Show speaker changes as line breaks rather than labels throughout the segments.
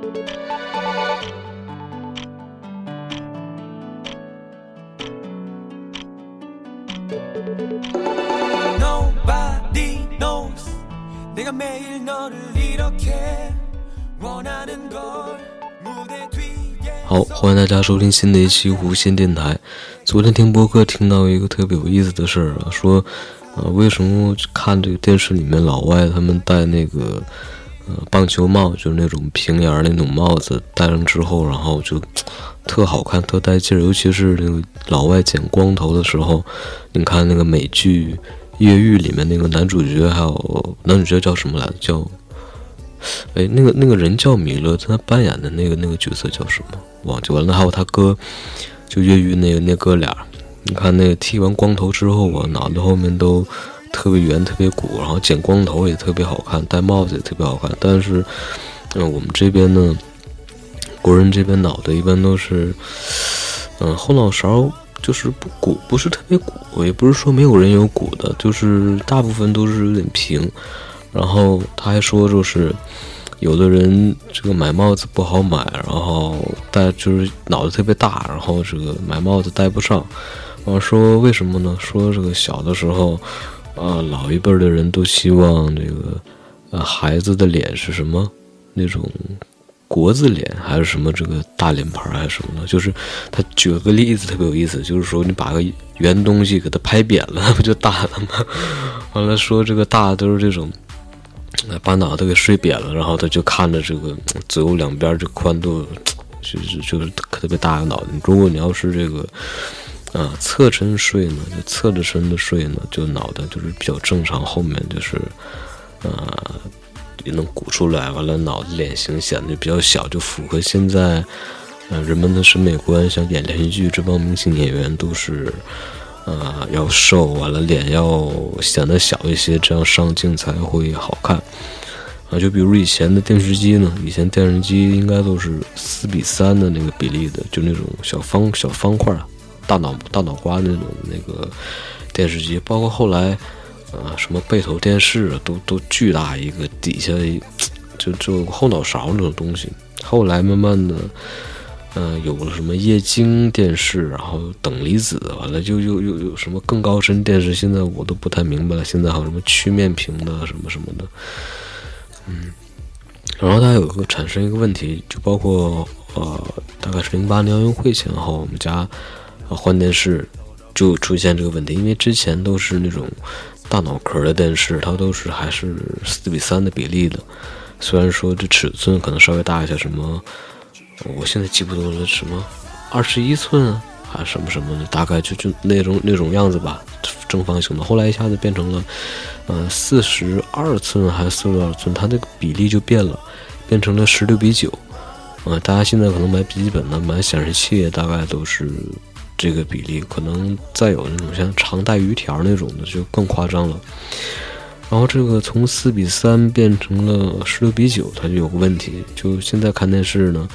好，欢迎大家收听新的一期无线电台。昨天听播客听到一个特别有意思的事儿啊，说，呃，为什么看这个电视里面老外他们戴那个呃棒球帽，就是那种平檐那种帽子，戴上之后，然后就特好看、特带劲儿。尤其是那个老外剪光头的时候，你看那个美剧《越狱》里面那个男主角，还有男主角叫什么来着？叫。哎，那个那个人叫米勒，他扮演的那个那个角色叫什么？忘记完了。还有他哥，就越狱那个那哥俩，你看那个剃完光头之后啊，脑袋后面都特别圆、特别鼓，然后剪光头也特别好看，戴帽子也特别好看。但是，嗯，我们这边呢，国人这边脑袋一般都是，嗯，后脑勺就是不鼓，不是特别鼓，也不是说没有人有鼓的，就是大部分都是有点平。然后他还说，就是有的人这个买帽子不好买，然后戴就是脑袋特别大，然后这个买帽子戴不上。我说为什么呢？说这个小的时候，啊，老一辈的人都希望这个，呃，孩子的脸是什么那种国字脸，还是什么这个大脸盘，还是什么的？就是他举了个例子特别有意思，就是说你把个圆东西给它拍扁了，不就大了吗？完了说这个大都是这种。把脑袋给睡扁了，然后他就看着这个左右两边这宽度，就是就是特别大的脑袋。如果你要是这个啊侧身睡呢，就侧着身的睡呢，就脑袋就是比较正常，后面就是啊也能鼓出来，完了脑子脸型显得比较小，就符合现在呃人们的审美观。像演连续剧这帮明星演员都是。呃，要瘦，完了脸要显得小一些，这样上镜才会好看。啊，就比如以前的电视机呢，以前电视机应该都是四比三的那个比例的，就那种小方小方块，大脑大脑瓜那种那个电视机。包括后来，呃，什么背投电视啊都都巨大一个，底下就就后脑勺那种东西。后来慢慢的。嗯，有了什么液晶电视，然后等离子，完了就又又有什么更高深电视，现在我都不太明白了。现在还有什么曲面屏的什么什么的，嗯，然后它有个产生一个问题，就包括呃，大概是零八年奥运会前后，我们家换电视就出现这个问题，因为之前都是那种大脑壳的电视，它都是还是四比三的比例的，虽然说这尺寸可能稍微大一些，什么。我现在记不得了，什么二十一寸还是什么什么的，大概就就那种那种样子吧，正方形的。后来一下子变成了，呃，四十二寸还是四十二寸，它那个比例就变了，变成了十六比九。呃，大家现在可能买笔记本呢、买显示器，大概都是这个比例。可能再有那种像长带鱼条那种的，就更夸张了。然后这个从四比三变成了十六比九，它就有个问题。就现在看电视呢。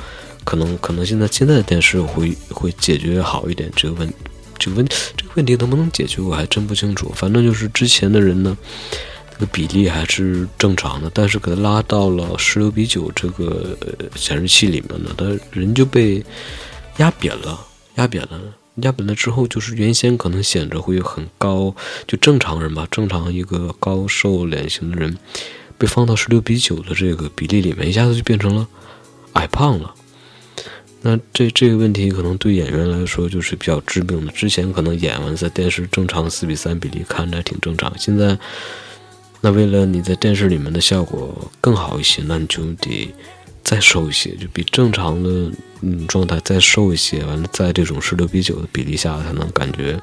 可能可能现在现在的电视会会解决好一点这个问这个问这个问题能不能解决我还真不清楚。反正就是之前的人呢，这个比例还是正常的，但是给它拉到了十六比九这个显示器里面呢，他人就被压扁了，压扁了，压扁了之后就是原先可能显着会很高，就正常人吧，正常一个高瘦脸型的人，被放到十六比九的这个比例里面，一下子就变成了矮胖了。那这这个问题可能对演员来说就是比较致命的。之前可能演完在电视正常四比三比例看着还挺正常，现在那为了你在电视里面的效果更好一些，那你就得再瘦一些，就比正常的嗯状态再瘦一些，完了在这种十六比九的比例下才能感觉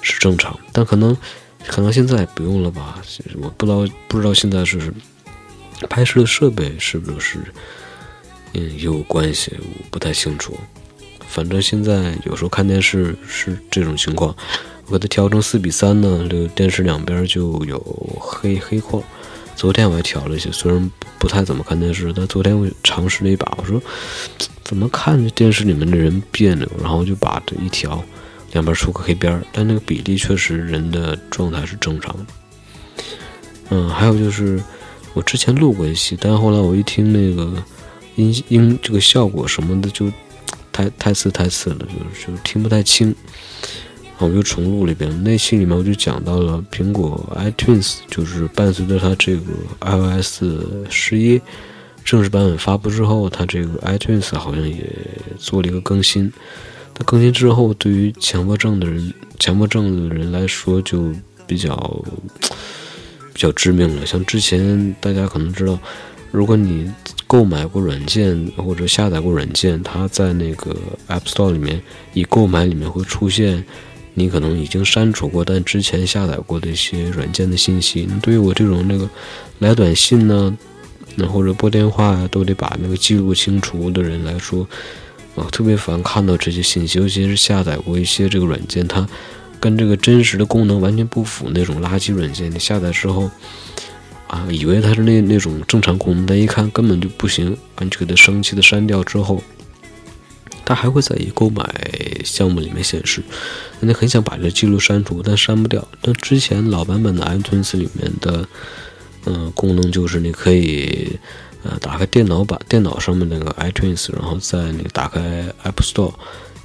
是正常。但可能可能现在不用了吧？我不知道不知道现在是拍摄的设备是不是？嗯，有关系，我不太清楚。反正现在有时候看电视是这种情况，我给它调成四比三呢，这个电视两边就有黑黑框。昨天我还调了一些，虽然不太怎么看电视，但昨天我尝试了一把，我说怎么看着电视里面的人别扭，然后就把这一条，两边出个黑边儿但那个比例确实人的状态是正常的。嗯，还有就是我之前录过一期，但是后来我一听那个。音音这个效果什么的就太太次太次了，就是就听不太清。然后我又重录了一遍，那期里面我就讲到了苹果 iTunes，就是伴随着它这个 iOS 十一正式版本发布之后，它这个 iTunes 好像也做了一个更新。它更新之后，对于强迫症的人、强迫症的人来说就比较比较致命了。像之前大家可能知道，如果你购买过软件或者下载过软件，它在那个 App Store 里面，已购买里面会出现。你可能已经删除过，但之前下载过的一些软件的信息。对于我这种那个来短信呢，那或者拨电话都得把那个记录清除的人来说，啊，特别烦看到这些信息，尤其是下载过一些这个软件，它跟这个真实的功能完全不符那种垃圾软件。你下载之后，啊，以为它是那那种正常功能，但一看根本就不行，你就给它生气的删掉之后。它还会在已购买项目里面显示，那你很想把这记录删除，但删不掉。但之前老版本的 iTunes 里面的，嗯，功能就是你可以，呃，打开电脑版电脑上面那个 iTunes，然后在那个打开 App Store，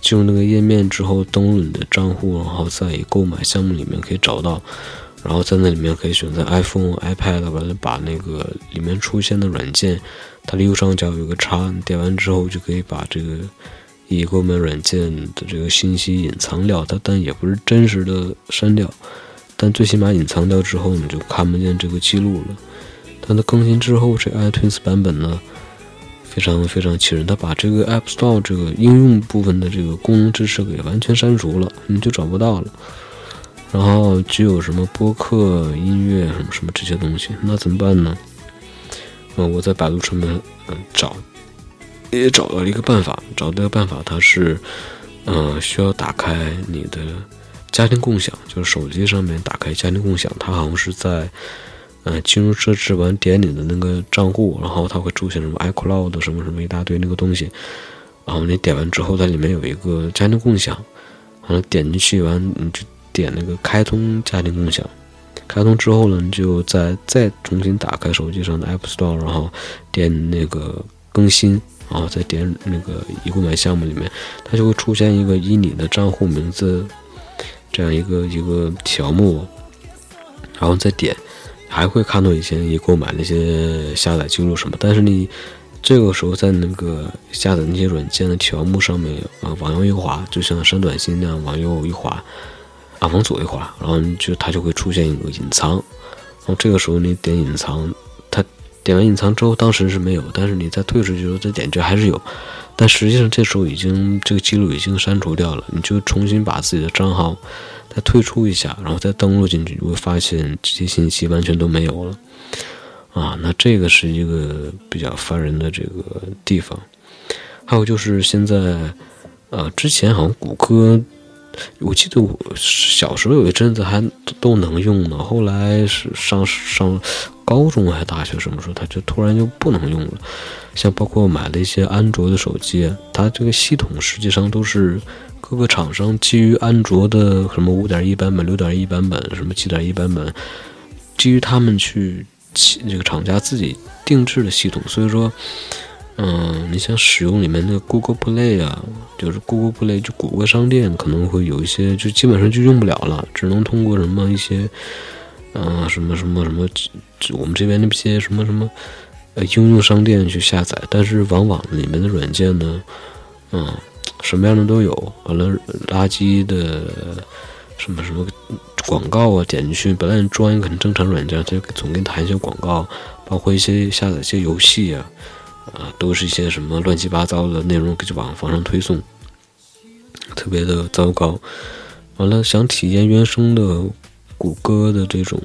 进入那个页面之后，登录你的账户，然后在已购买项目里面可以找到，然后在那里面可以选择 iPhone、iPad，完了把那个里面出现的软件，它的右上角有个叉，你点完之后就可以把这个。已购买软件的这个信息隐藏掉，它但也不是真实的删掉，但最起码隐藏掉之后，你就看不见这个记录了。但它更新之后，这 iTunes 版本呢，非常非常气人，它把这个 App Store 这个应用部分的这个功能支持给完全删除了，你就找不到了。然后只有什么播客、音乐什么什么这些东西，那怎么办呢？嗯，我在百度上面嗯找。也找到了一个办法，找到个办法，它是，嗯，需要打开你的家庭共享，就是手机上面打开家庭共享，它好像是在，嗯，进入设置完点你的那个账户，然后它会出现什么 iCloud 什么什么一大堆那个东西，然后你点完之后，它里面有一个家庭共享，然后点进去完你就点那个开通家庭共享，开通之后呢，你就再再重新打开手机上的 App Store，然后点那个更新。然后再点那个已购买项目里面，它就会出现一个以你的账户名字这样一个一个条目，然后再点，还会看到以前你购买那些下载记录什么。但是你这个时候在那个下载那些软件的条目上面啊，往右一滑，就像删短信那样，往右一滑，啊，往左一滑，然后就它就会出现一个隐藏，然后这个时候你点隐藏。它点完隐藏之后，当时是没有，但是你再退出去之后再点，这还是有。但实际上这时候已经这个记录已经删除掉了，你就重新把自己的账号再退出一下，然后再登录进去，你会发现这些信息完全都没有了。啊，那这个是一个比较烦人的这个地方。还有就是现在，呃，之前好像谷歌。我记得我小时候有一阵子还都能用呢，后来是上上高中还是大学什么时候，它就突然就不能用了。像包括买了一些安卓的手机，它这个系统实际上都是各个厂商基于安卓的什么五点一版本、六点一版本、什么七点一版本，基于他们去这个厂家自己定制的系统，所以说。嗯，你想使用里面的 Google Play 啊，就是 Google Play 就谷歌商店可能会有一些，就基本上就用不了了，只能通过什么一些，嗯，什么什么什么，我们这边那些什么什么，呃，应用商店去下载。但是往往里面的软件呢，嗯，什么样的都有，完了垃圾的，什么什么广告啊，点进去，本来你装一个很正常软件，它就总给你弹一些广告，包括一些下载一些游戏啊。啊，都是一些什么乱七八糟的内容，就往往上推送，特别的糟糕。完了，想体验原生的谷歌的这种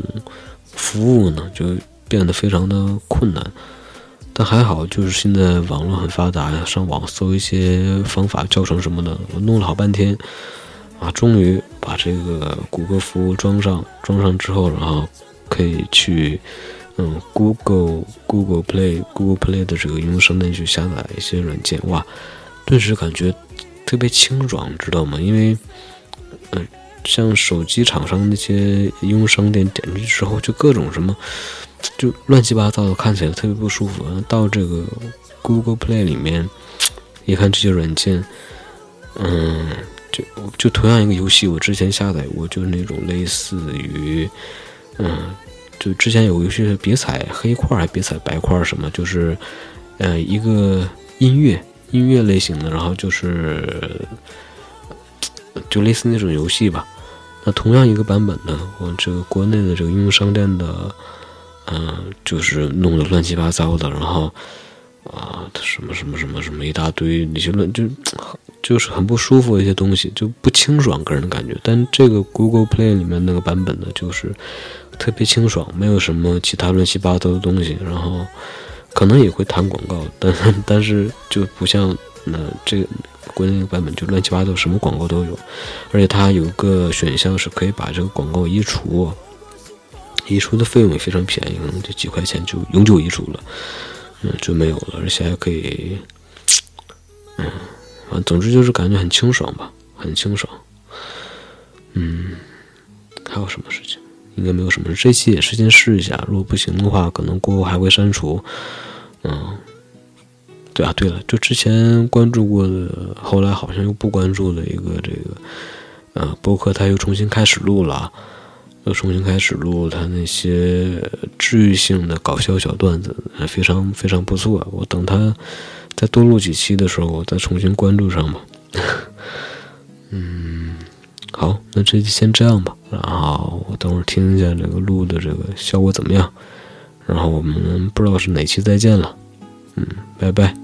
服务呢，就变得非常的困难。但还好，就是现在网络很发达呀，上网搜一些方法、教程什么的，我弄了好半天，啊，终于把这个谷歌服务装上。装上之后，然后可以去。嗯，Google Google Play Google Play 的这个应用商店去下载一些软件，哇，顿时感觉特别清爽，知道吗？因为，嗯，像手机厂商那些应用商店点进去之后，就各种什么，就乱七八糟的，看起来特别不舒服。到这个 Google Play 里面，一看这些软件，嗯，就就同样一个游戏，我之前下载过，就是那种类似于，嗯，就之前有个游戏别踩黑块还别踩白块什么，就是，呃，一个音乐音乐类型的，然后就是，就类似那种游戏吧。那同样一个版本呢，我这个国内的这个应用商店的。嗯，就是弄得乱七八糟的，然后啊，什么什么什么什么一大堆那些乱，就 就是很不舒服的一些东西，就不清爽，个人的感觉。但这个 Google Play 里面那个版本呢，就是特别清爽，没有什么其他乱七八糟的东西。然后可能也会弹广告，但但是就不像那这个国内那个版本，就乱七八糟，什么广告都有。而且它有个选项是可以把这个广告移除。移除的费用也非常便宜，可能就几块钱就永久移除了，嗯，就没有了，而且还可以，嗯，啊，总之就是感觉很清爽吧，很清爽，嗯，还有什么事情？应该没有什么事。这期也是先试一下，如果不行的话，可能过后还会删除。嗯，对啊，对了，就之前关注过的，后来好像又不关注的一个这个，呃，博客，他又重新开始录了。又重新开始录他那些治愈性的搞笑小段子，非常非常不错。我等他再多录几期的时候，我再重新关注上吧。嗯，好，那这期先这样吧。然后我等会儿听一下这个录的这个效果怎么样。然后我们不知道是哪期再见了。嗯，拜拜。